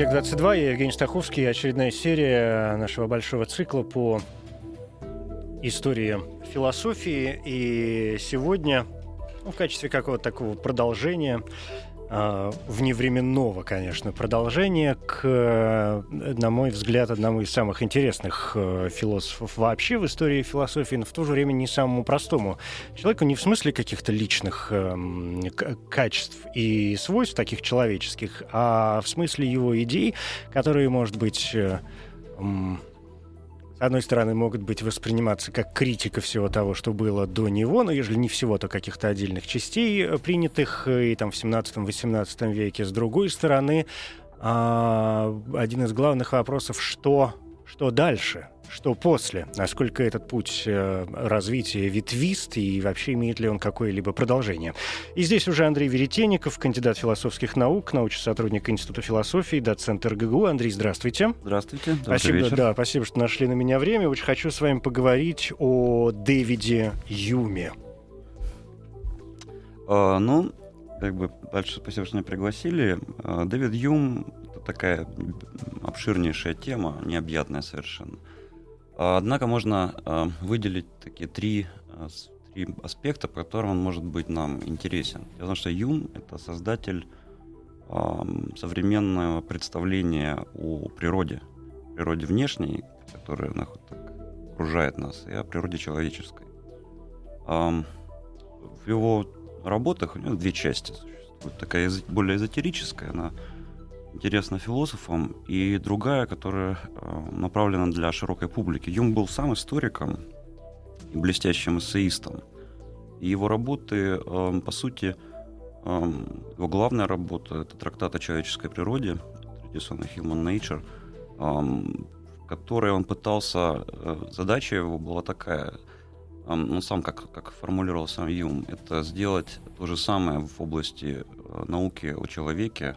«Объект-22», я Евгений Стаховский, очередная серия нашего большого цикла по истории философии. И сегодня, ну, в качестве какого-то такого продолжения вневременного, конечно, продолжения к, на мой взгляд, одному из самых интересных э, философов вообще в истории философии, но в то же время не самому простому. Человеку, не в смысле каких-то личных эм, качеств и свойств таких человеческих, а в смысле его идей, которые, может быть, э, одной стороны, могут быть восприниматься как критика всего того, что было до него, но если не всего, то каких-то отдельных частей, э, принятых э, и там в 17-18 веке. С другой стороны, а, один из главных вопросов, что, что дальше? что после, насколько этот путь э, развития ветвист и вообще имеет ли он какое-либо продолжение. И здесь уже Андрей Веретенников, кандидат философских наук, научный сотрудник Института философии, доцент РГГУ. Андрей, здравствуйте. Здравствуйте. Спасибо, вечер. да, спасибо, что нашли на меня время. Очень хочу с вами поговорить о Дэвиде Юме. А, ну, как бы большое спасибо, что меня пригласили. А, Дэвид Юм — такая обширнейшая тема, необъятная совершенно. А, однако можно а, выделить такие три, а, три аспекта, по которым он может быть нам интересен. В том, что Юм — это создатель современного представления о природе, природе внешней, которая окружает нас, и о природе человеческой. В его работах у него две части существуют. Такая более эзотерическая, она интересна философам, и другая, которая э, направлена для широкой публики. Юм был сам историком и блестящим эссеистом. И его работы, э, по сути, э, его главная работа — это трактат о человеческой природе, традиционно Human Nature, в которой он пытался... Задача его была такая — он сам как, как формулировал сам Юм, это сделать то же самое в области науки о человеке,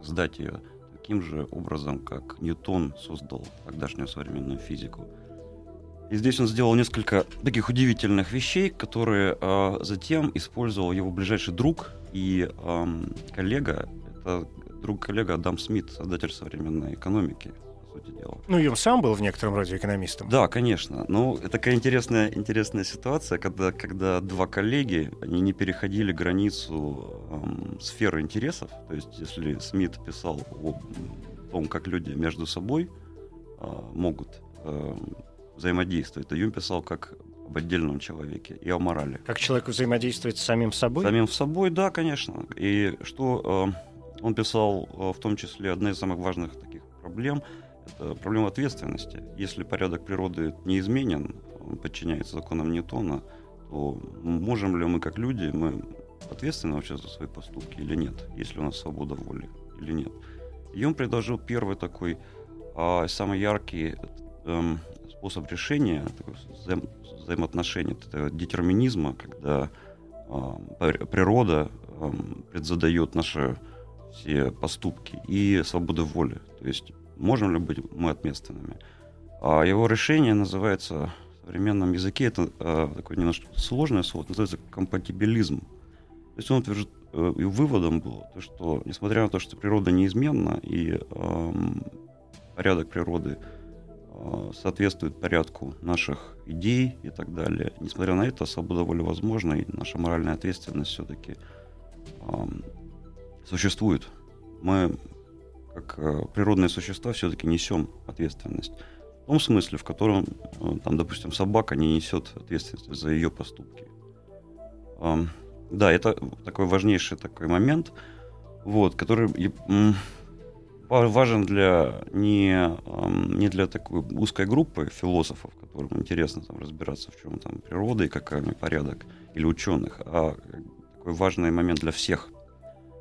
создать ее таким же образом, как Ньютон создал тогдашнюю современную физику. И здесь он сделал несколько таких удивительных вещей, которые э, затем использовал его ближайший друг и э, коллега. Это друг-коллега Адам Смит, создатель современной экономики сути дела. Ну, Юм сам был в некотором роде экономистом. Да, конечно. Ну, это такая интересная, интересная ситуация, когда, когда два коллеги, они не переходили границу эм, сферы интересов. То есть, если Смит писал о том, как люди между собой э, могут э, взаимодействовать, то Юм писал как об отдельном человеке и о морали. Как человек взаимодействует с самим собой? Самим собой, да, конечно. И что э, он писал, э, в том числе, одна из самых важных таких проблем — это проблема ответственности. Если порядок природы неизменен, он подчиняется законам Ньютона, то можем ли мы как люди, мы ответственны вообще за свои поступки или нет, если у нас свобода воли или нет. И он предложил первый такой, а, самый яркий э, способ решения взаим, взаимоотношений, это детерминизма, когда э, природа э, предзадает наши все поступки и свобода воли. То есть можем ли быть мы ответственными. А его решение называется в современном языке, это а, такое немножко сложное слово, называется компатибилизм. То есть он утверждает, э, и выводом было, то, что несмотря на то, что природа неизменна и э, порядок природы э, соответствует порядку наших идей и так далее, несмотря на это, свобода воли возможна, и наша моральная ответственность все-таки э, существует. Мы как э, природные существа все-таки несем ответственность. В том смысле, в котором, э, там, допустим, собака не несет ответственность за ее поступки. Да, это такой важнейший такой момент, вот, который важен для не, не для такой узкой группы философов, которым интересно там, разбираться, в чем там природа и какой порядок, или ученых, а такой важный момент для всех.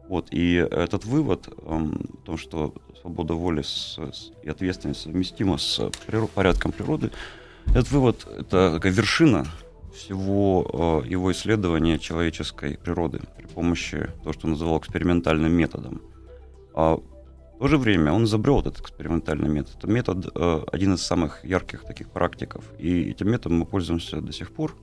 Вот, и этот вывод эм, о том, что свобода воли с, с, и ответственность совместима с природ, порядком природы, этот вывод — это такая вершина всего э, его исследования человеческой природы при помощи того, что он называл экспериментальным методом. А в то же время он изобрел этот экспериментальный метод. Это метод э, один из самых ярких таких практиков. И этим методом мы пользуемся до сих пор.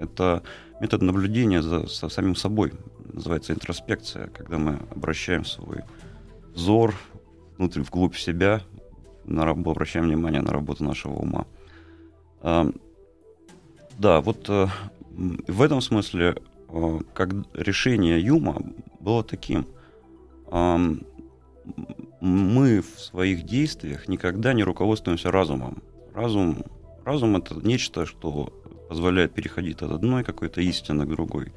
Это метод наблюдения за, за самим собой. Называется интроспекция, когда мы обращаем свой взор внутрь, вглубь себя, на, обращаем внимание на работу нашего ума. Э, да, вот э, в этом смысле э, как решение Юма было таким. Э, мы в своих действиях никогда не руководствуемся разумом. Разум, разум это нечто, что позволяет переходить от одной какой-то истины к другой.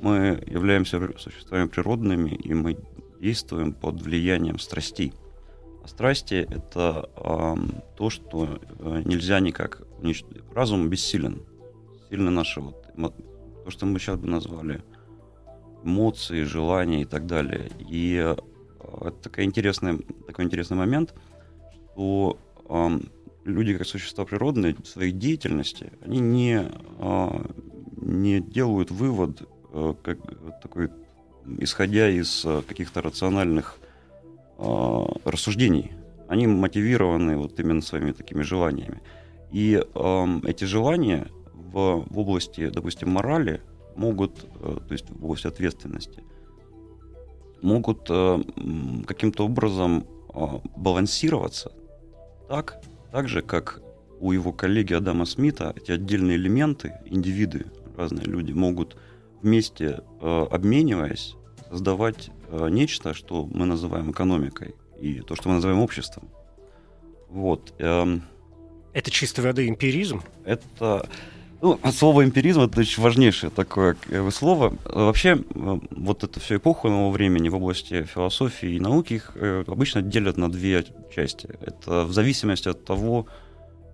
Мы являемся существами природными, и мы действуем под влиянием страстей. А страсти — это э, то, что э, нельзя никак уничтожить. Разум бессилен. Сильно наши вот, то, что мы сейчас бы назвали эмоции, желания и так далее. И это такой интересный, такой интересный момент, что э, люди, как существа природные, в своей деятельности, они не, э, не делают вывод, э, как, такой, исходя из э, каких-то рациональных рассуждений. Они мотивированы вот именно своими такими желаниями. И эти желания в, в области, допустим, морали могут, то есть в области ответственности, могут каким-то образом балансироваться так, так же, как у его коллеги Адама Смита эти отдельные элементы, индивиды, разные люди могут вместе, э, обмениваясь, создавать э, нечто, что мы называем экономикой, и то, что мы называем обществом. Вот. Э, это чистой воды эмпиризм? Это ну, слово эмпиризм это очень важнейшее такое слово. Вообще, э, вот эту всю эпоху нового времени в области философии и науки их э, обычно делят на две части. Это в зависимости от того,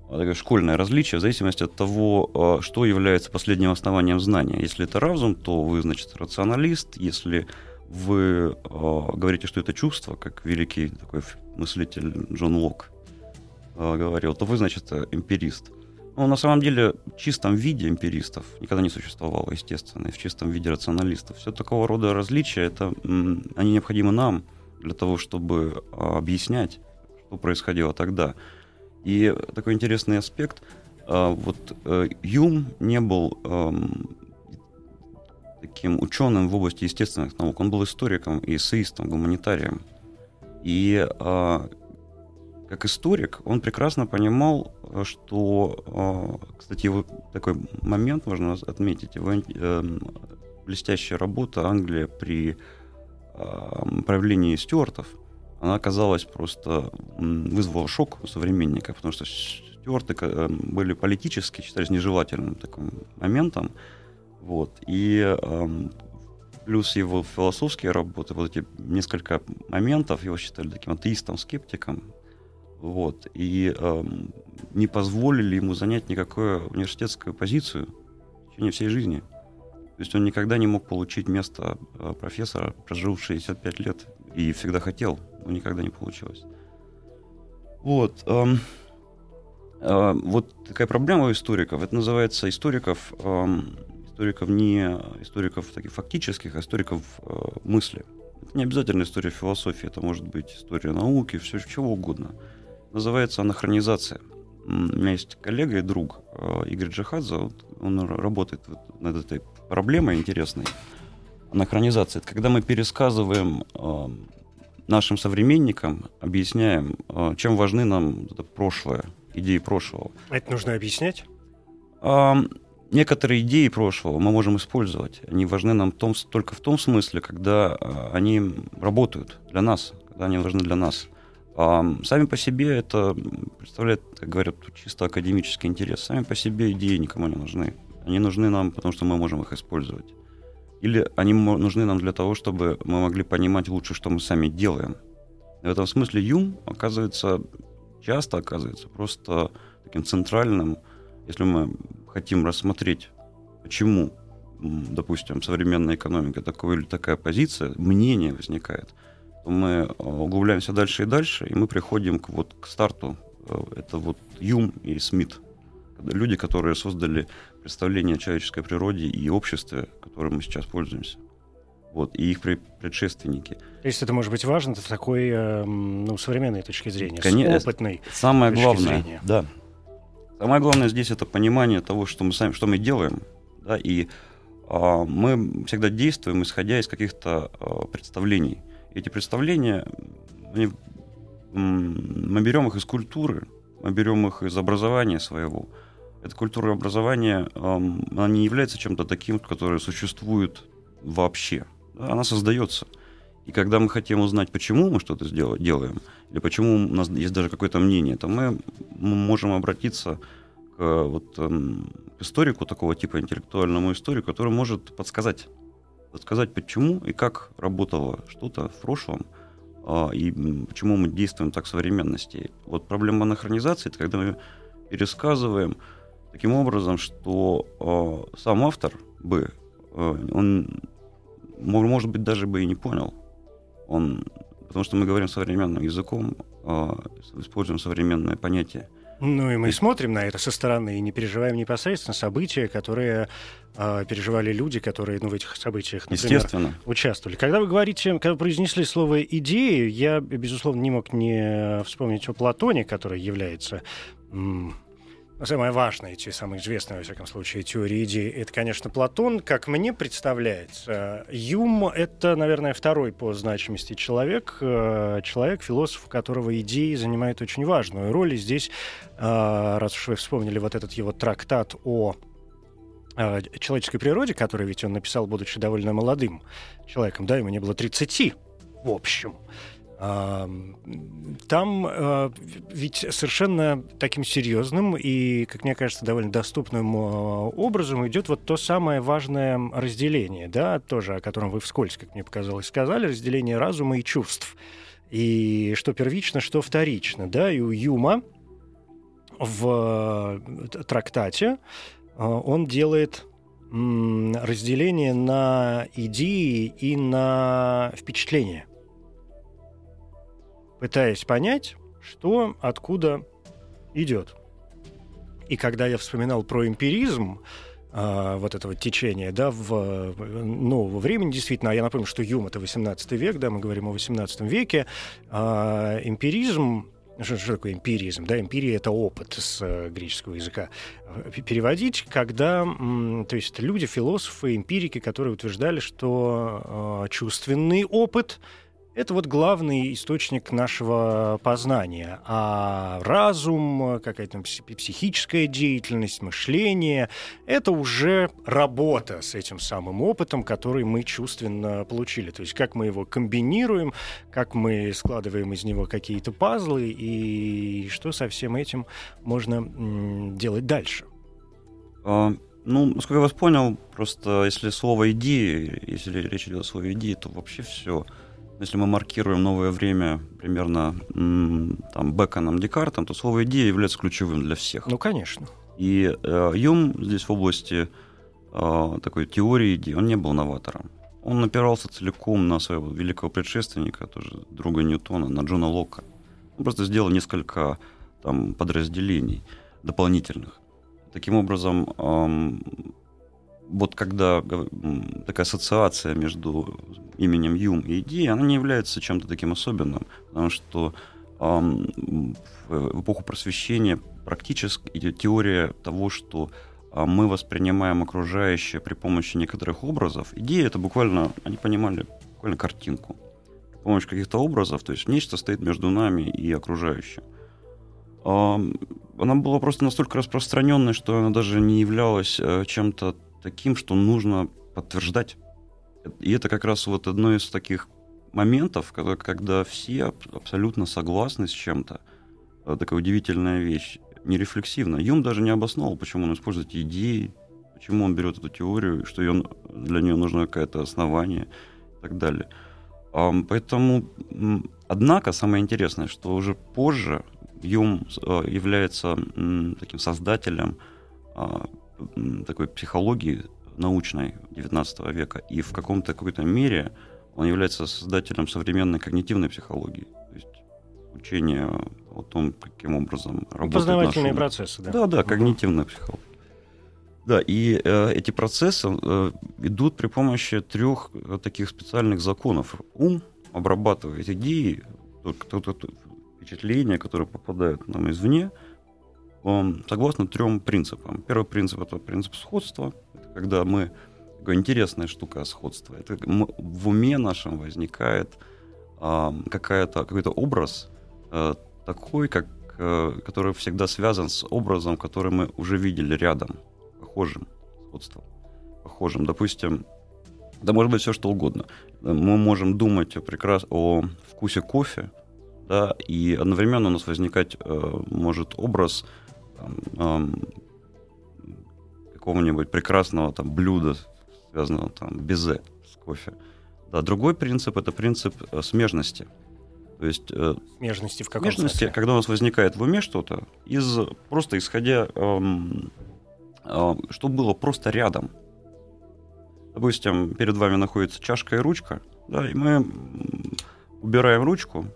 э, такое школьное различие, в зависимости от того, что является последним основанием знания. Если это разум, то вы, значит, рационалист. Если вы говорите, что это чувство, как великий такой мыслитель Джон Лок говорил, то вы, значит, эмпирист. Ну, на самом деле, в чистом виде эмпиристов никогда не существовало, естественно, и в чистом виде рационалистов. Все такого рода различия, это, они необходимы нам для того, чтобы а, объяснять, что происходило тогда. И такой интересный аспект, а, вот э, Юм не был таким ученым в области естественных наук, он был историком эссеистом, гуманитарием. И а, как историк, он прекрасно понимал, э, что, э, кстати, вот такой момент можно отметить, его эм, блестящая работа Англия при эм, правлении стюартов, она оказалась просто, вызвала шок у современников, потому что стюарты эм, были политически, считались нежелательным таким моментом, вот, и плюс его философские работы, вот эти несколько моментов его считали таким атеистом, скептиком, вот, и э, не позволили ему занять никакую университетскую позицию в течение всей жизни. То есть он никогда не мог получить место э, профессора, прожил 65 лет, и всегда хотел, но никогда не получилось. Вот. Э, э, вот такая проблема у историков. Это называется историков, э, историков не историков таких фактических, а историков э, мысли. Это не обязательно история философии, это может быть история науки, все чего угодно называется анахронизация. У меня есть коллега и друг э, Игорь Джихадзе, он работает над этой проблемой интересной. Анахронизация — это когда мы пересказываем э, нашим современникам, объясняем, э, чем важны нам это прошлое, идеи прошлого. Это нужно объяснять? Некоторые идеи прошлого мы можем использовать. Они важны нам том, только в том смысле, когда они работают для нас, когда они важны для нас. А сами по себе это представляет, как говорят, чисто академический интерес. Сами по себе идеи никому не нужны. Они нужны нам, потому что мы можем их использовать. Или они нужны нам для того, чтобы мы могли понимать лучше, что мы сами делаем. В этом смысле Юм оказывается, часто оказывается просто таким центральным если мы хотим рассмотреть, почему, допустим, современная экономика такой или такая позиция, мнение возникает, мы э, углубляемся дальше и дальше, и мы приходим к, вот, к старту. Э, это вот Юм и Смит. Люди, которые создали представление о человеческой природе и обществе, которым мы сейчас пользуемся вот, и их предшественники. То есть это может быть важно с такой эм, ну, современной точки зрения, Конечно, с опытной Самое точки главное, зрения. да. Самое главное здесь это понимание того, что мы сами, что мы делаем, да, и а, мы всегда действуем, исходя из каких-то а, представлений. Эти представления, они, мы берем их из культуры, мы берем их из образования своего. Эта культура образования, она не является чем-то таким, которое существует вообще она создается. И когда мы хотим узнать, почему мы что-то делаем, или почему у нас есть даже какое-то мнение, то мы можем обратиться к, вот, эм, к историку такого типа, интеллектуальному историку, который может подсказать, подсказать, почему и как работало что-то в прошлом, э, и почему мы действуем так в современности. Вот проблема анахронизации — это когда мы пересказываем таким образом, что э, сам автор бы, э, он может быть, даже бы и не понял. Он, потому что мы говорим современным языком, используем современное понятие. Ну и мы смотрим на это со стороны и не переживаем непосредственно события, которые э, переживали люди, которые ну, в этих событиях, например, участвовали. Когда вы говорите, когда вы произнесли слово «идеи», я, безусловно, не мог не вспомнить о Платоне, который является самая важная, те самые известные, во всяком случае, теории идей, это, конечно, Платон. Как мне представляется, Юм — это, наверное, второй по значимости человек, э, человек, философ, у которого идеи занимают очень важную роль. И здесь, э, раз уж вы вспомнили вот этот его трактат о э, человеческой природе, который ведь он написал, будучи довольно молодым человеком, да, ему не было 30, в общем, там э, ведь совершенно таким серьезным и, как мне кажется, довольно доступным э, образом идет вот то самое важное разделение, да, тоже о котором вы вскользь, как мне показалось, сказали, разделение разума и чувств. И что первично, что вторично, да, и у Юма в э, трактате он делает разделение на идеи и на впечатления пытаясь понять, что откуда идет. И когда я вспоминал про эмпиризм, э, вот этого течения, да, в нового времени, действительно, а я напомню, что Юм — это 18 век, да, мы говорим о 18 веке, э, эмпиризм что, что такое эмпиризм? Да, эмпирия — это опыт с э, греческого языка. Переводить, когда... То есть люди, философы, эмпирики, которые утверждали, что э, чувственный опыт — это вот главный источник нашего познания. А разум, какая-то психическая деятельность, мышление — это уже работа с этим самым опытом, который мы чувственно получили. То есть как мы его комбинируем, как мы складываем из него какие-то пазлы и что со всем этим можно делать дальше. А, ну, насколько я вас понял, просто если слово идеи, если речь идет о слове идеи, то вообще все — если мы маркируем новое время примерно там, Беконом, Декартом, то слово «идея» является ключевым для всех. Ну, конечно. И э, Юм здесь в области э, такой теории идей, он не был новатором. Он напирался целиком на своего великого предшественника, тоже друга Ньютона, на Джона Лока. Он просто сделал несколько там, подразделений дополнительных. Таким образом, вот когда такая ассоциация между именем Юм и идеей, она не является чем-то таким особенным, потому что эм, в эпоху просвещения практически теория того, что э, мы воспринимаем окружающее при помощи некоторых образов. Идея это буквально, они понимали буквально картинку. При помощи каких-то образов, то есть нечто стоит между нами и окружающим. Она была просто настолько распространенной, что она даже не являлась э, чем-то таким, что нужно подтверждать. И это как раз вот одно из таких моментов, когда, когда все абсолютно согласны с чем-то. Э, такая удивительная вещь, нерефлексивно. Юм даже не обосновал, почему он использует идеи, почему он берет эту теорию, что ее, для нее нужно какое-то основание и так далее. Поэтому, однако, самое интересное, что уже позже Юм э, является таким создателем а, такой психологии научной XIX века, и в каком-то какой-то мере он является создателем современной когнитивной психологии. То есть учение о том, каким образом работают Познавательные наши... процессы, да? Да, да, когнитивная психология. Да, и э, эти процессы э, идут при помощи трех э, таких специальных законов. Ум обрабатывает идеи, впечатления, которые попадают нам извне, согласно трем принципам. Первый принцип это принцип сходства, это когда мы такая интересная штука сходства. Это в уме нашем возникает э, какая-то какой-то образ э, такой, как э, который всегда связан с образом, который мы уже видели рядом похожим сходством. Похожим. Допустим, да может быть все что угодно. Мы можем думать о, прекрас... о вкусе кофе, да, и одновременно у нас возникать э, может образ э, какого-нибудь прекрасного там блюда, связанного там безе с кофе. Да, другой принцип это принцип э, смежности. То есть э, смежности в каком смежности, смысле? когда у нас возникает в уме что-то, из просто исходя эм, а, что было просто рядом. Допустим, перед вами находится чашка и ручка, да, и мы убираем ручку,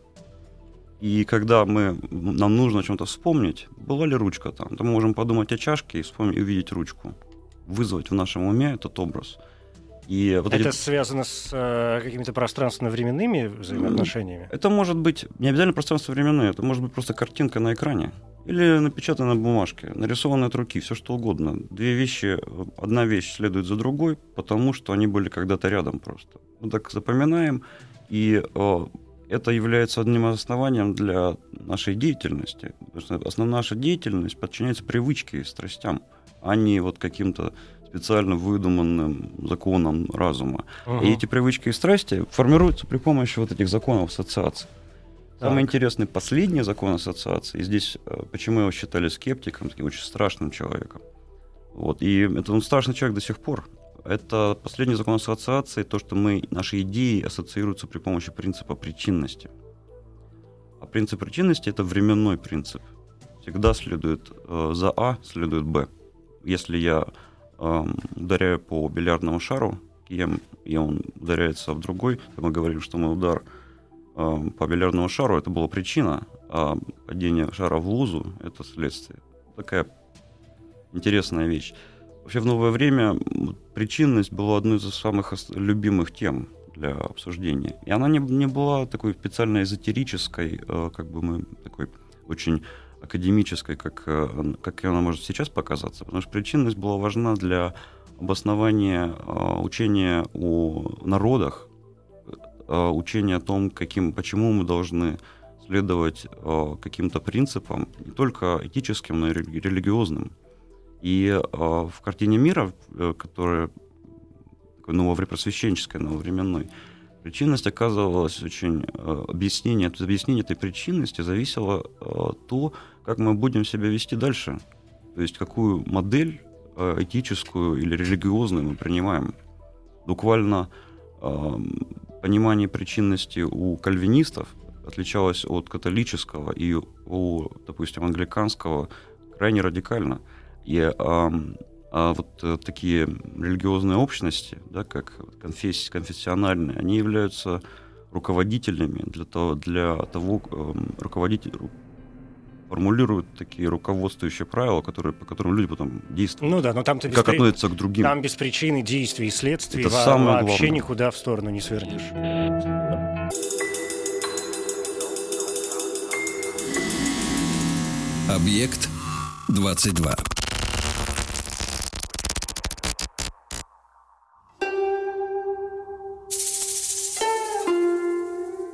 и когда мы, нам нужно о чем-то вспомнить, была ли ручка там, то мы можем подумать о чашке и вспомнить, увидеть ручку, вызвать в нашем уме этот образ. И вот это эти... связано с э, какими-то пространственно-временными взаимоотношениями? Это может быть не обязательно пространство-временные, это может быть просто картинка на экране. Или напечатано на бумажке, нарисовано от руки, все что угодно. Две вещи, одна вещь следует за другой, потому что они были когда-то рядом просто. Мы так запоминаем, и э, это является одним из основанием для нашей деятельности. Потому что основная наша деятельность подчиняется привычке и страстям, а не вот каким-то специально выдуманным законам разума. Угу. И эти привычки и страсти формируются при помощи вот этих законов ассоциаций. Самый интересный последний закон ассоциации. И здесь э, почему его считали скептиком, таким очень страшным человеком. Вот. И это он страшный человек до сих пор. Это последний закон ассоциации, то, что мы, наши идеи ассоциируются при помощи принципа причинности. А принцип причинности это временной принцип. Всегда следует э, за А, следует Б. Если я э, ударяю по бильярдному шару, кием, и он ударяется в другой, то мы говорим, что мой удар – Эм, по бильярдному шару это была причина, а падение шара в лузу — это следствие. Такая интересная вещь. Вообще в новое время причинность была одной из самых любимых тем для обсуждения. И она не, не была такой специально эзотерической, э, как бы мы такой очень академической, как, э, как она может сейчас показаться, потому что причинность была важна для обоснования э, учения о народах, учение о том, каким, почему мы должны следовать каким-то принципам, не только этическим, но и религиозным. И э, в картине мира, которая новопросвященческая, нововременной, причинность оказывалась очень... Объяснение, от объяснения этой причинности зависело то, как мы будем себя вести дальше. То есть какую модель этическую или религиозную мы принимаем. Буквально понимание причинности у кальвинистов отличалось от католического и у, допустим, англиканского крайне радикально. И а, а вот а, такие религиозные общности, да, как конфессии, конфессиональные, они являются руководителями для того, для того э, руководитель, формулируют такие руководствующие правила, которые, по которым люди потом действуют. Ну да, но там-то как при... относятся к другим. Там без причины действий и следствий Это во- самое вообще главное. никуда в сторону не свернешь. Объект 22.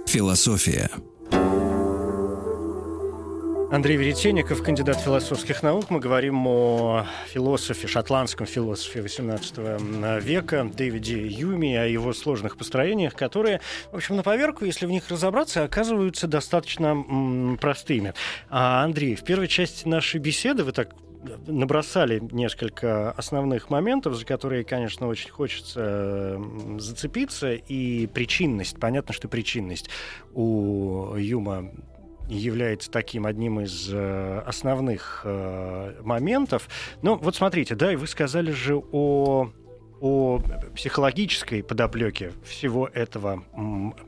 Философия. Андрей Веретенников, кандидат философских наук. Мы говорим о философе, шотландском философе XVIII века Дэвиде Юми, о его сложных построениях, которые, в общем, на поверку, если в них разобраться, оказываются достаточно м, простыми. А, Андрей, в первой части нашей беседы вы так набросали несколько основных моментов, за которые, конечно, очень хочется зацепиться. И причинность. Понятно, что причинность у Юма является таким одним из э, основных э, моментов. Но вот смотрите, да, и вы сказали же о о психологической подоплеке всего этого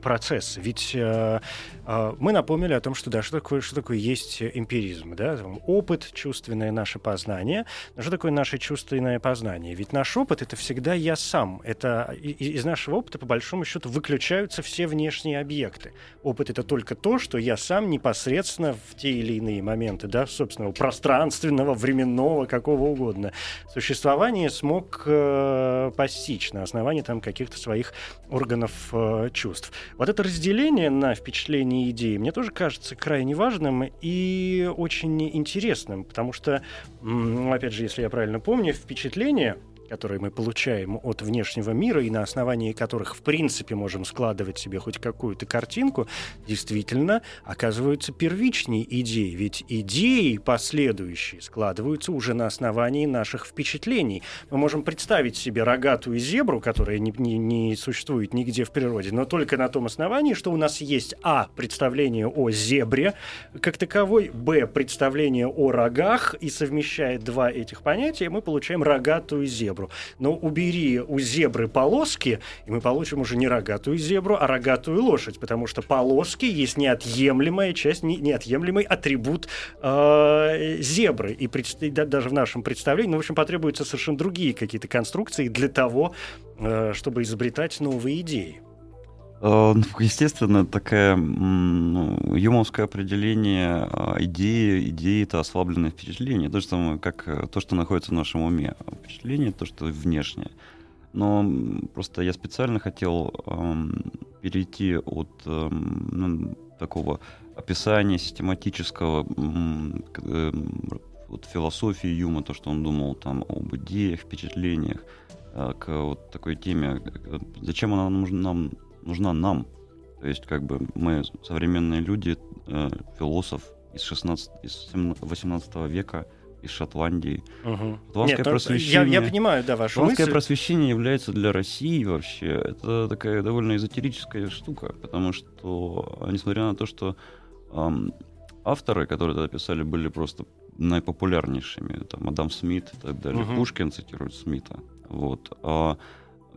процесса. Ведь э, э, мы напомнили о том, что да, что такое, что такое есть эмпиризм, да, опыт, чувственное наше познание. Но что такое наше чувственное познание? Ведь наш опыт это всегда я сам. Это из нашего опыта по большому счету выключаются все внешние объекты. Опыт это только то, что я сам непосредственно в те или иные моменты, да, собственного пространственного, временного, какого угодно существования смог э, постичь на основании там каких-то своих органов э, чувств. Вот это разделение на впечатления и идеи мне тоже кажется крайне важным и очень интересным, потому что, опять же, если я правильно помню, впечатление которые мы получаем от внешнего мира и на основании которых, в принципе, можем складывать себе хоть какую-то картинку, действительно оказываются первичней идеей. Ведь идеи последующие складываются уже на основании наших впечатлений. Мы можем представить себе рогатую зебру, которая не, не, не существует нигде в природе, но только на том основании, что у нас есть а. представление о зебре как таковой, б. представление о рогах, и совмещая два этих понятия, мы получаем рогатую зебру зебру. Но убери у зебры полоски, и мы получим уже не рогатую зебру, а рогатую лошадь, потому что полоски есть неотъемлемая часть, не, неотъемлемый атрибут э, зебры. И пред, даже в нашем представлении, ну, в общем, потребуются совершенно другие какие-то конструкции для того, э, чтобы изобретать новые идеи. Э, ну, естественно, такое ну, юмовское определение а, идеи, идеи — это ослабленное впечатление. То же самое, как э, то, что находится в нашем уме. Впечатление — то, что внешнее. Но просто я специально хотел эм, перейти от эм, ну, такого описания систематического э, вот философии Юма, то, что он думал там об идеях, впечатлениях, к вот такой теме, зачем она нужна нам нужна нам. То есть, как бы мы современные люди, э, философ из 16, из 18 века, из Шотландии. Угу. Шотландское Нет, просвещение. Я, я понимаю, да, вашу Шотландское мысль. просвещение является для России вообще это такая довольно эзотерическая штука, потому что, несмотря на то, что эм, авторы, которые это писали, были просто наипопулярнейшими, там Адам Смит и так далее. Угу. Пушкин цитирует Смита, вот. А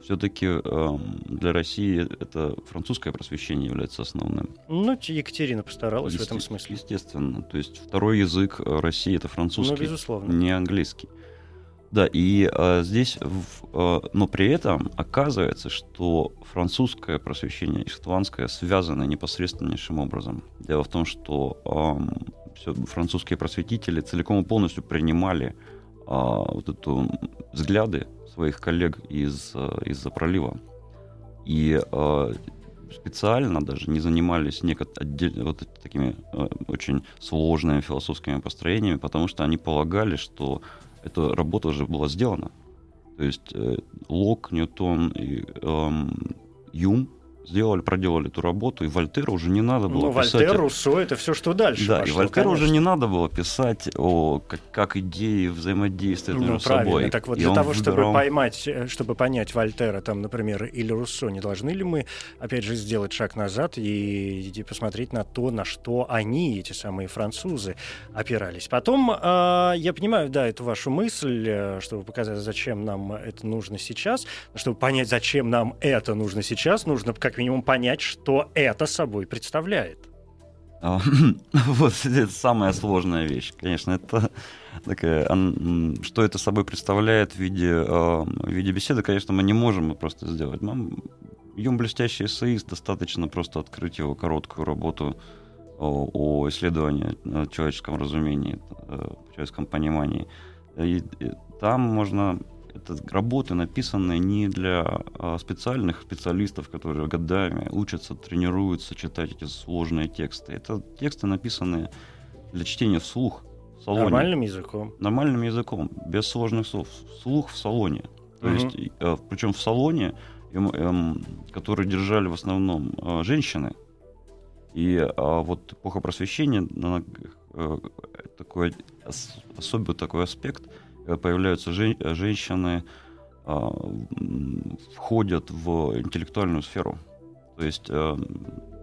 все-таки э, для России это французское просвещение является основным. Ну, Екатерина постаралась Есте- в этом смысле. Естественно. То есть второй язык э, России это французский, ну, безусловно. не английский. Да, и э, здесь, в, э, но при этом оказывается, что французское просвещение и шотландское связаны непосредственнейшим образом. Дело в том, что э, все, французские просветители целиком и полностью принимали э, вот эту взгляды своих коллег из, э, из-за пролива. И э, специально даже не занимались некот- отдель- вот такими э, очень сложными философскими построениями, потому что они полагали, что эта работа уже была сделана. То есть э, Лок, Ньютон и э, Юм сделали, проделали эту работу, и Вольтеру уже не надо было ну, писать... Вольтер, Руссо, это все, что дальше Да, пошло, и Вольтеру уже не надо было писать о как, как идеи взаимодействуют ну, между правильно. собой. Так вот, и для того, выбирал... чтобы поймать, э, чтобы понять Вольтера, там, например, или Руссо, не должны ли мы, опять же, сделать шаг назад и, и посмотреть на то, на что они, эти самые французы, опирались. Потом, э, я понимаю, да, эту вашу мысль, э, чтобы показать, зачем нам это нужно сейчас, чтобы понять, зачем нам это нужно сейчас, нужно как как минимум понять, что это собой представляет. А, вот это самая сложная вещь, конечно, это такая, что это собой представляет в виде, а, в виде беседы, конечно, мы не можем просто сделать. Нам Юм блестящий эссеист, достаточно просто открыть его короткую работу о, о исследовании о человеческом разумении, о человеческом понимании. И, и там можно это работы, написанные не для а, специальных специалистов, которые годами учатся, тренируются читать эти сложные тексты. Это тексты, написанные для чтения вслух в салоне. Нормальным языком. Нормальным языком, без сложных слов. Вслух в салоне. То угу. есть, э, причем в салоне, эм, который держали в основном э, женщины. И а, вот эпоха просвещения, э, такой особый такой аспект – появляются жен, женщины, э, входят в интеллектуальную сферу. То есть э,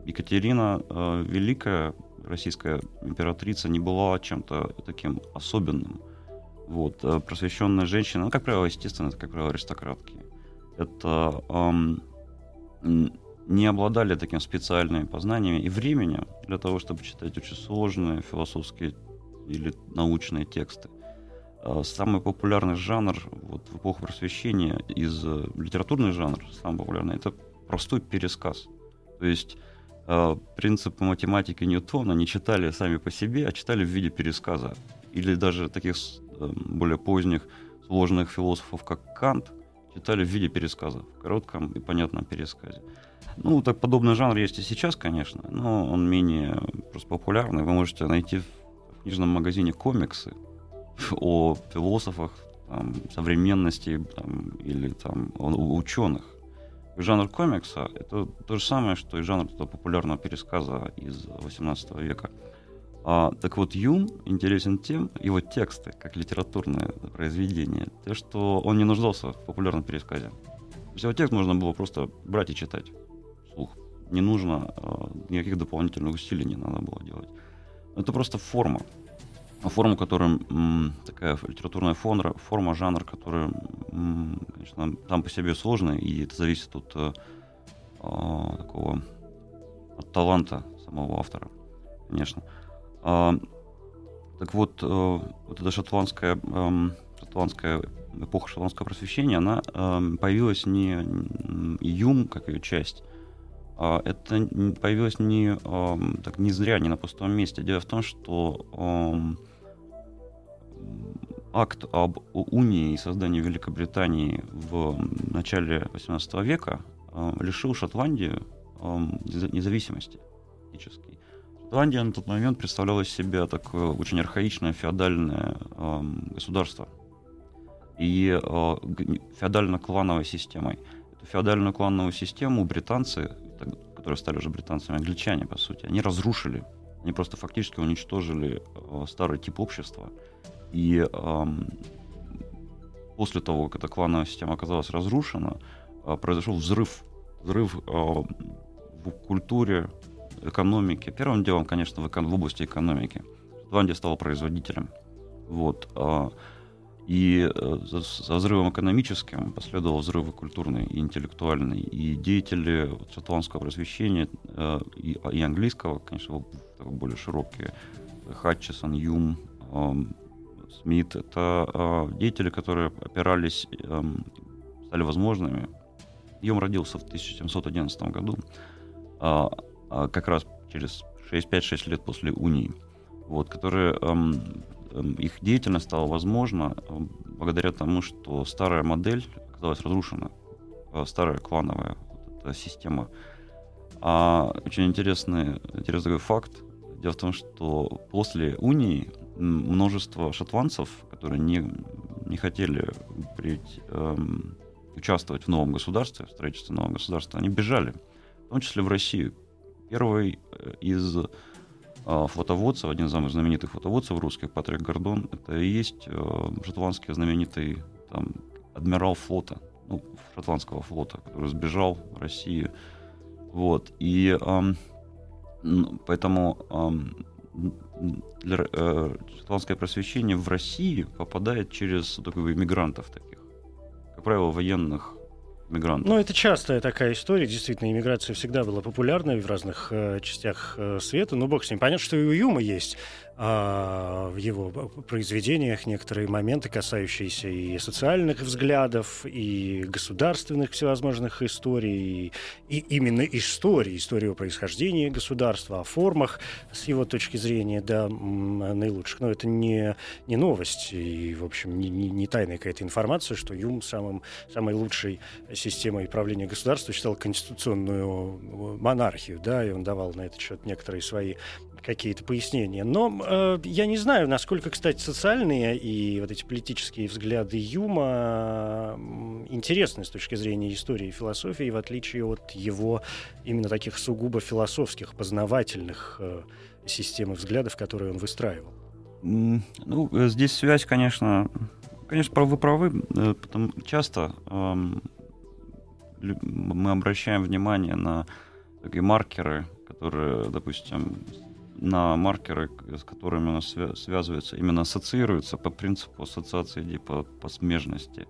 Екатерина э, Великая российская императрица не была чем-то таким особенным. Вот, э, просвещенная женщина, ну, как правило, естественно, это, как правило, аристократки. Это эм, не обладали таким специальными познаниями и временем для того, чтобы читать очень сложные философские или научные тексты. Э, самый популярный жанр вот, в эпоху просвещения из э, литературный жанр, самый популярный, это простой пересказ. То есть э, принципы математики Ньютона не читали сами по себе, а читали в виде пересказа. Или даже таких э, более поздних сложных философов, как Кант, читали в виде пересказа, в коротком и понятном пересказе. Ну, так подобный жанр есть и сейчас, конечно, но он менее просто популярный. Вы можете найти в книжном магазине комиксы о философах там, современности там, или там, о ученых. Жанр комикса — это то же самое, что и жанр популярного пересказа из XVIII века. А, так вот, Юм интересен тем, его тексты, как литературное произведение, то, что он не нуждался в популярном пересказе. То есть его текст можно было просто брать и читать вслух. Не нужно, а, никаких дополнительных усилий не надо было делать. Это просто форма. Форма, которая такая литературная форма, форма, жанр, который, конечно, там по себе сложный, и это зависит от э, а, такого от таланта самого автора, конечно. А, так вот, э, вот эта шотландская, э, шотландская эпоха шотландского просвещения, она э, появилась не Юм, как ее часть, а это появилось не, э, так, не зря, не на пустом месте. Дело в том, что акт об унии и создании Великобритании в начале XVIII века э, лишил Шотландию э, независимости фактически. Шотландия на тот момент представляла из себя такое очень архаичное феодальное э, государство и феодально-клановой системой. Эту феодальную клановую систему британцы, которые стали уже британцами, англичане, по сути, они разрушили. Они просто фактически уничтожили э, старый тип общества. И э, после того, как эта клановая система оказалась разрушена, э, произошел взрыв. Взрыв э, в культуре, экономики. Первым делом, конечно, в, эко- в области экономики. Шотландия стала производителем. Вот. А, и э, за взрывом экономическим последовал взрыв культурный и интеллектуальный. И деятели шотландского просвещения э, и, и английского, конечно, более широкие, Хатчесон, Юм, эм, Смит, это э, деятели, которые опирались, эм, стали возможными. Юм родился в 1711 году. А, а, как раз через 5-6 лет после унии, вот, которые эм, их деятельность стала возможна эм, благодаря тому, что старая модель оказалась разрушена, э, старая клановая вот система. А очень интересный, интересный факт. Дело в том, что после унии множество шотландцев, которые не, не хотели прийти, эм, участвовать в новом государстве, в строительстве нового государства, они бежали, в том числе в Россию. Первый э, из флотоводцев, один из самых знаменитых флотоводцев русских, Патрик Гордон, это и есть э, шотландский знаменитый там, адмирал флота, ну, шотландского флота, который сбежал в Россию. Вот. И поэтому для, э, шотландское просвещение в России попадает через таких иммигрантов таких, как правило, военных мигрантов. Ну, это частая такая история. Действительно, иммиграция всегда была популярной в разных э, частях э, света. Но бог с ним. Понятно, что и у Юма есть в его произведениях некоторые моменты, касающиеся и социальных взглядов, и государственных всевозможных историй, и, именно истории, истории о происхождении государства, о формах, с его точки зрения, да, наилучших. Но это не, не новость, и, в общем, не, не, не тайная какая-то информация, что Юм самым, самой лучшей системой правления государства считал конституционную монархию, да, и он давал на этот счет некоторые свои какие-то пояснения. Но э, я не знаю, насколько, кстати, социальные и вот эти политические взгляды Юма интересны с точки зрения истории и философии, в отличие от его именно таких сугубо философских, познавательных э, систем и взглядов, которые он выстраивал. Ну, э, здесь связь, конечно, конечно, вы правы, потому часто эм, мы обращаем внимание на такие маркеры, которые, допустим, на маркеры, с которыми у нас связывается, именно ассоциируется по принципу ассоциации идей по, по смежности,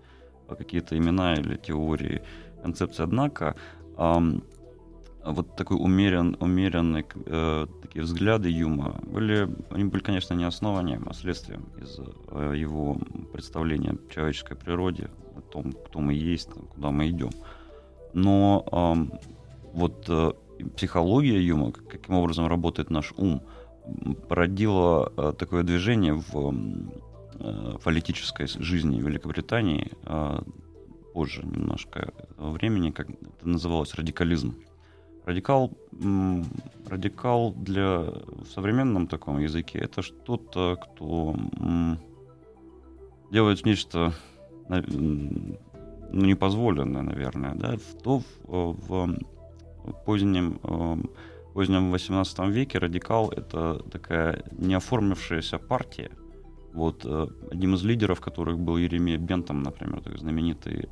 какие-то имена или теории, концепции. Однако вот такой умерен, умеренный э, такие взгляды Юма были, они были, конечно, не основанием, а следствием из э, его представления о человеческой природе, о том, кто мы есть, куда мы идем. Но э, вот психология Юма, каким образом работает наш ум, породила э, такое движение в э, политической жизни Великобритании э, позже немножко времени, как это называлось радикализм. Радикал, радикал для в современном таком языке это что-то, кто делает нечто ну, непозволенное, наверное, да, то в, в позднем, позднем 18 веке радикал это такая неоформившаяся партия. Вот э, одним из лидеров, которых был Еремей Бентом, например, такой знаменитый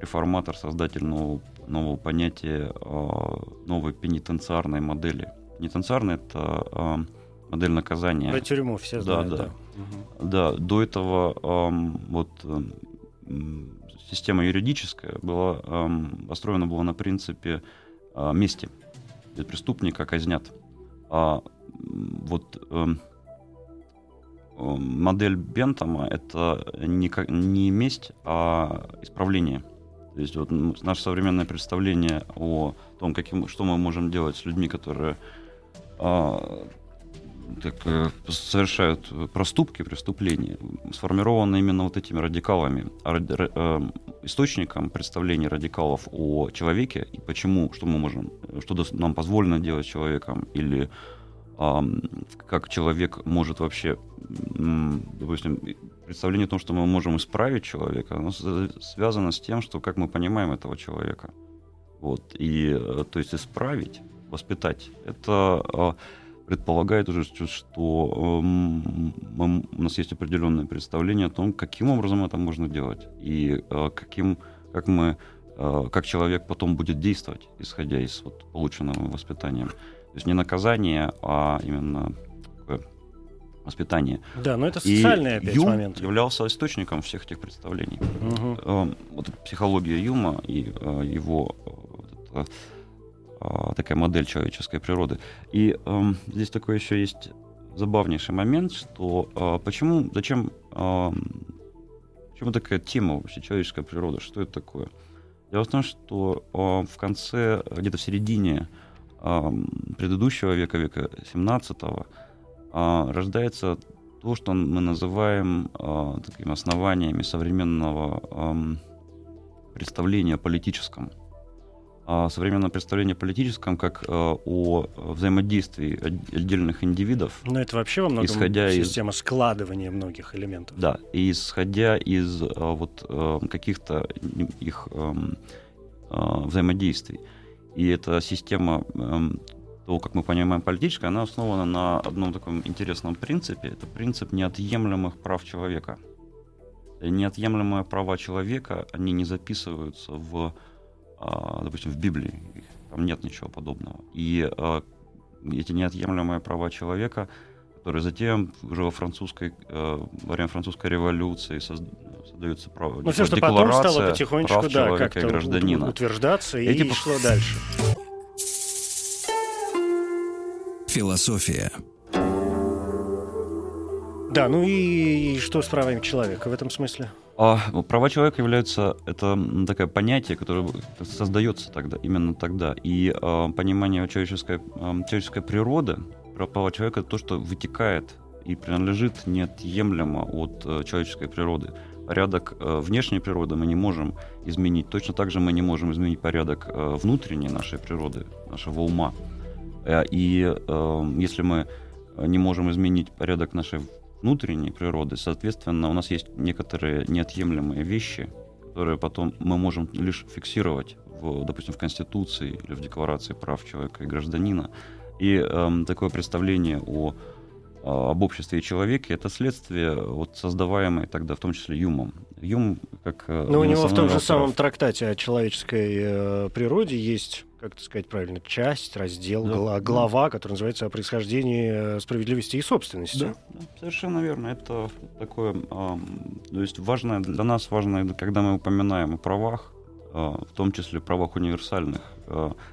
реформатор, создатель нового, нового понятия, а, новой пенитенциарной модели. Пенитенциарная — это а, модель наказания. Про тюрьму все знают. Да, да. Да, да до этого вот система юридическая была построена была на принципе а, мести. Преступника казнят. А вот модель Бентома — это не, не месть, а исправление. То есть вот наше современное представление о том, каким, что мы можем делать с людьми, которые а, так, э, совершают проступки, преступления, сформировано именно вот этими радикалами. А, э, источником представления радикалов о человеке и почему, что мы можем, что нам позволено делать человеком, или как человек может вообще, допустим, представление о том, что мы можем исправить человека, оно связано с тем, что как мы понимаем этого человека. Вот. И, э, то есть, исправить, воспитать, это а, предполагает уже, что мы, у нас есть определенное представление о том, каким образом это можно делать и э, каким, как мы, э, как человек потом будет действовать, исходя из вот, полученного воспитания. То есть не наказание, а именно воспитание. Да, но это социальный и опять Юм момент. являлся источником всех этих представлений. Угу. Вот психология Юма и э, его вот это, э, такая модель человеческой природы. И э, здесь такой еще есть забавнейший момент, что э, почему, зачем, э, почему такая тема вообще человеческая природа, что это такое? Дело в том, что э, в конце, где-то в середине предыдущего века, века 17 а, рождается то, что мы называем а, такими основаниями современного представления о политическом. А современное представление о политическом как о взаимодействии отдельных индивидов. Но это вообще во многом исходя система из... складывания многих элементов. Да, и исходя из вот каких-то их взаимодействий. И эта система эм, того, как мы понимаем политическая, она основана на одном таком интересном принципе. Это принцип неотъемлемых прав человека. Неотъемлемые права человека, они не записываются в, допустим, в Библии. Там нет ничего подобного. И а, эти неотъемлемые права человека, которые затем уже во французской, э, во время французской революции создаются права. Ну, все, что потом стало потихонечку, да, как-то гражданина. утверждаться Эти... и шло дальше. Философия. Да, ну и, и что с правами человека в этом смысле? А, ну, права человека являются это такое понятие, которое создается тогда, именно тогда. И а, понимание человеческой, а, человеческой природы, права человека это то, что вытекает и принадлежит неотъемлемо от а, человеческой природы порядок э, внешней природы мы не можем изменить. Точно так же мы не можем изменить порядок э, внутренней нашей природы, нашего ума. Э, и если мы не можем изменить порядок нашей внутренней природы, соответственно, у нас есть некоторые неотъемлемые вещи, которые потом мы можем лишь фиксировать, в, допустим, в Конституции или в Декларации прав человека и гражданина. И э, такое представление о а, об обществе и человеке, это следствие вот создаваемое тогда, в том числе Юмом. Юм, как... Ну, у него в том же самом трактате о человеческой э, природе есть как это сказать правильно, часть, раздел, да, гла- глава, да. которая называется о происхождении э, справедливости и собственности. Да, да совершенно верно. Это такое, э, то есть важное для нас важно, когда мы упоминаем о правах, а, в том числе правах универсальных,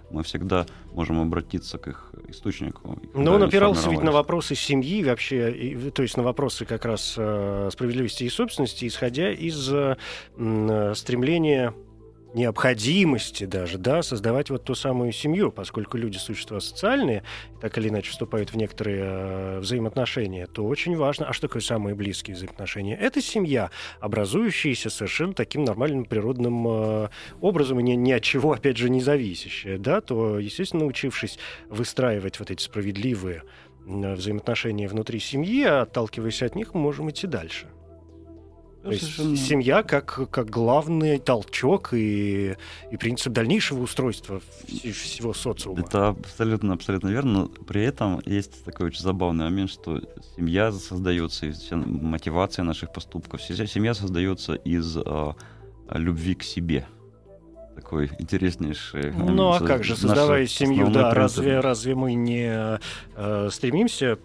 мы всегда можем обратиться к их источнику. Но он опирался ведь на вопросы семьи вообще, то есть на вопросы как раз а, справедливости и собственности, исходя из стремления необходимости даже, да, создавать вот ту самую семью, поскольку люди существа социальные, так или иначе вступают в некоторые э, взаимоотношения, то очень важно, а что такое самые близкие взаимоотношения? Это семья, образующаяся совершенно таким нормальным природным э, образом и ни, ни от чего, опять же, не зависящая, да, то, естественно, научившись выстраивать вот эти справедливые взаимоотношения внутри семьи, отталкиваясь от них, мы можем идти дальше. То есть семья как, как главный толчок и, и принцип дальнейшего устройства всего социума. Это абсолютно, абсолютно верно. При этом есть такой очень забавный момент, что семья создается, из мотивация наших поступков. Семья создается из э, любви к себе такой интереснейший. Ну а как же, создавая семью, да, разве, разве мы не э, стремимся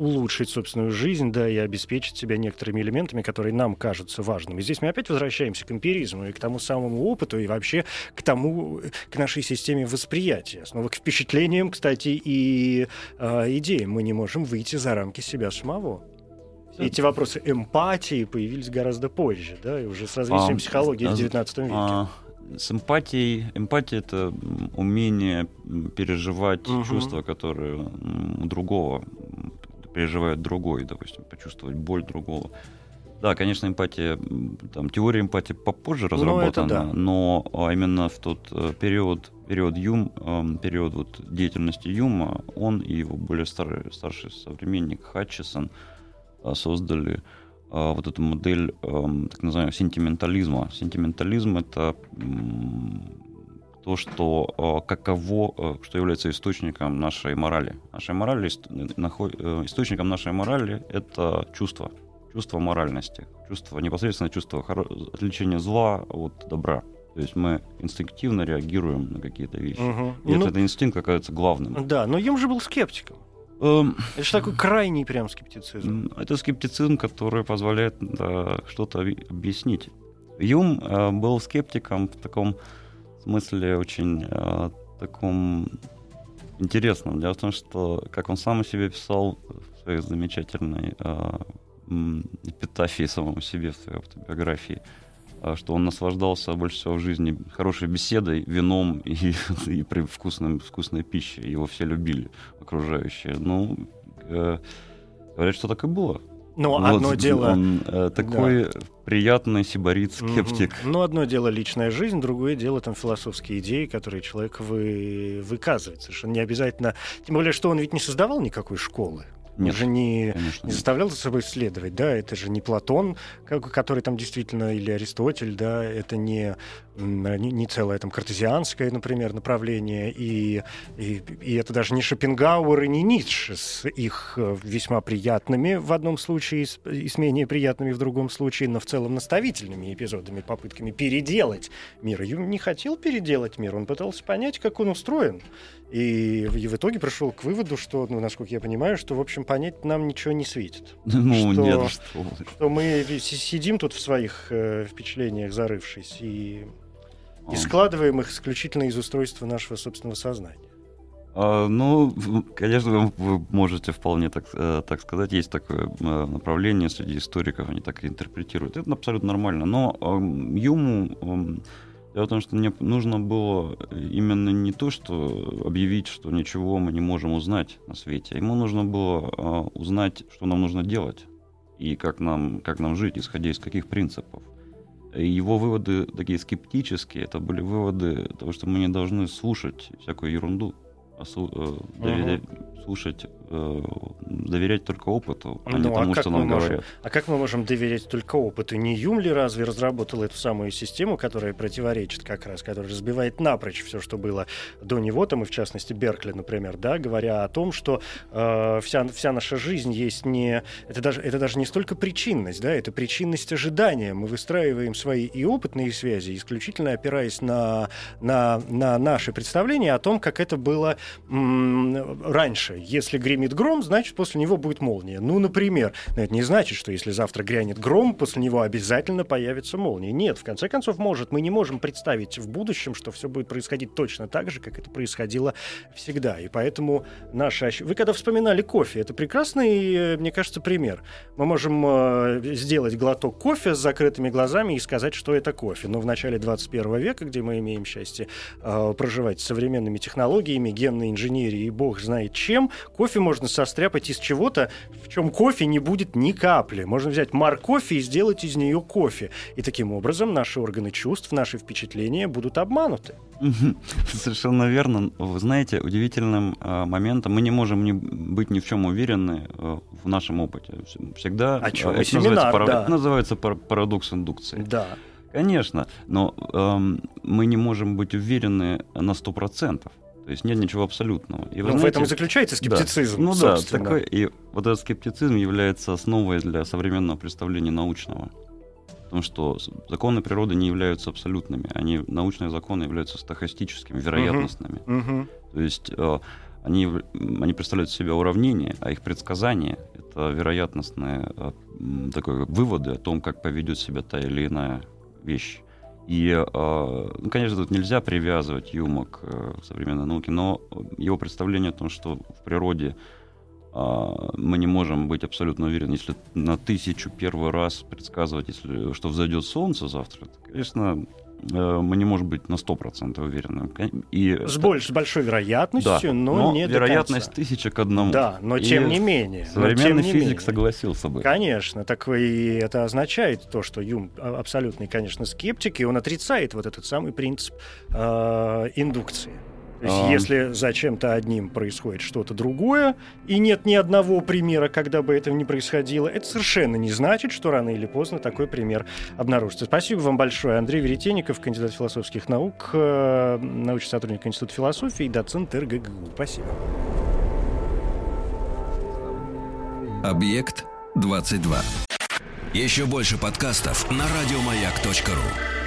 улучшить собственную жизнь, да, и обеспечить себя некоторыми элементами, которые нам кажутся важными. Здесь мы опять возвращаемся к эмпиризму и к тому самому опыту, и вообще к тому, к нашей системе восприятия. Снова к впечатлениям, кстати, и э, идеям. Мы не можем выйти за рамки себя самого. Эти вопросы эмпатии появились гораздо позже, да, и уже с развитием а, психологии а, в XIX веке. А, с эмпатией. Эмпатия это умение переживать угу. чувства, которые у другого переживает другой, допустим, почувствовать боль другого. Да, конечно, эмпатия, там, теория эмпатии попозже ну, разработана, но, да. но а, именно в тот э, период, период Юм, эм, период вот деятельности Юма, он и его более старый, старший современник Хатчесон э, создали вот эту модель эм, так называемого сентиментализма. Сентиментализм — это то, что э, каково, э, что является источником нашей морали. Нашей морали, э, источником нашей морали это чувство, чувство моральности, чувство, непосредственно чувство отличения зла от добра. То есть мы инстинктивно реагируем на какие-то вещи. Угу. И ну, этот инстинкт оказывается главным. Да, но Юм же был скептиком. Эм, это же такой крайний прям скептицизм. Это скептицизм, который позволяет да, что-то объяснить. Юм э, был скептиком в таком смысле очень э, таком интересном. Дело в том, что, как он сам о себе писал в своей замечательной э, эпитафии самому себе, в своей автобиографии, что он наслаждался больше всего в жизни хорошей беседой, вином и, и при вкусном, вкусной пищей. Его все любили, окружающие. Ну, э, говорят, что так и было. Ну, вот одно дело... Он э, такой да. приятный сибарит-скептик. Mm-hmm. Ну, одно дело личная жизнь, другое дело там философские идеи, которые человек вы... выказывает. Совершенно не обязательно... Тем более, что он ведь не создавал никакой школы. Нет, он же не, не заставлял за собой исследовать, да, это же не Платон, который там действительно, или Аристотель, да, это не, не, не целое там картезианское, например, направление, и, и, и это даже не Шопенгауэр и не Ницше с их э, весьма приятными в одном случае и с менее приятными в другом случае, но в целом наставительными эпизодами, попытками переделать мир. Юм не хотел переделать мир, он пытался понять, как он устроен. И, и в итоге пришел к выводу, что, ну, насколько я понимаю, что, в общем, понять нам ничего не светит. Ну, что, нет, что Что мы сидим тут в своих э, впечатлениях, зарывшись, и, и складываем их исключительно из устройства нашего собственного сознания. А, ну, конечно, вы можете вполне так, э, так сказать. Есть такое э, направление среди историков, они так и интерпретируют. Это абсолютно нормально. Но Юму Дело в том, что мне нужно было именно не то, что объявить, что ничего мы не можем узнать на свете. Ему нужно было э, узнать, что нам нужно делать и как нам, как нам жить, исходя из каких принципов. Его выводы такие скептические, это были выводы того, что мы не должны слушать всякую ерунду, а слу, э, uh-huh. Слушать э, доверять только опыту, а не Ну, тому, как что нам можем- говорят. А как мы можем доверять только опыту? Не Юм ли разве разработал эту самую систему, которая противоречит как раз, которая разбивает напрочь все, что было до него, там и в частности Беркли, например, да, говоря о том, что э, вся, вся наша жизнь есть не... Это даже, это даже не столько причинность, да, это причинность ожидания. Мы выстраиваем свои и опытные связи, исключительно опираясь на, на, на наши представления о том, как это было м, раньше. Если гремит гром, значит, после него будет молния. Ну, например. Но это не значит, что если завтра грянет гром, после него обязательно появится молния. Нет, в конце концов, может. Мы не можем представить в будущем, что все будет происходить точно так же, как это происходило всегда. И поэтому наши... ощ- Вы когда вспоминали кофе, это прекрасный, мне кажется, пример. Мы можем э, сделать глоток кофе с закрытыми глазами и сказать, что это кофе. Но в начале 21 века, где мы имеем счастье э, проживать с современными технологиями, генной инженерией и бог знает чем, кофе можно состряпать из чего-то, в чем кофе не будет ни капли. Можно взять морковь и сделать из нее кофе. И таким образом наши органы чувств, наши впечатления будут обмануты. Совершенно верно. Вы знаете, удивительным э, моментом мы не можем не быть ни в чем уверены э, в нашем опыте. Вс- Всегда О э, чем это семинар, называется, пара- да. это называется пар- парадокс индукции. Да. Конечно, но эм, мы не можем быть уверены на 100%. То есть нет ничего абсолютного. И вы Ну, в знаете- этом и заключается Да. скептицизм. Ну да, собственно. такой, и вот этот скептицизм является основой для современного представления научного. Потому что законы природы не являются абсолютными. Они, научные законы являются стохастическими, вероятностными. Мгм. То есть э, они, в- они представляют себя уравнения, а их предсказания — это вероятностные э, такой, выводы о том, как поведет себя та или иная вещь. И, э, ну, конечно, тут нельзя привязывать Юма к э, современной науке, но его представление о том, что в природе мы не можем быть абсолютно уверены, если на тысячу первый раз предсказывать, если, что взойдет солнце завтра, то, конечно, э, мы не можем быть на 100% уверены. И С, больш- большой вероятностью, да, но, не до вероятность тысяча к одному. Да, но И тем не менее. но Современный тем не физик менее. согласился бы. Конечно, так и это означает то, что Юм а- абсолютный, конечно, скептик, и он отрицает вот этот самый принцип э, индукции. То есть, А. если за чем-то одним происходит что-то другое, и нет ни одного примера, когда бы этого не происходило, это совершенно не значит, что рано или поздно такой пример обнаружится. Спасибо вам большое. Андрей Веретенников, кандидат философских наук, э, научный сотрудник Института философии и доцент РГГУ. Спасибо. Объект 22. Еще больше подкастов на радиомаяк.ру.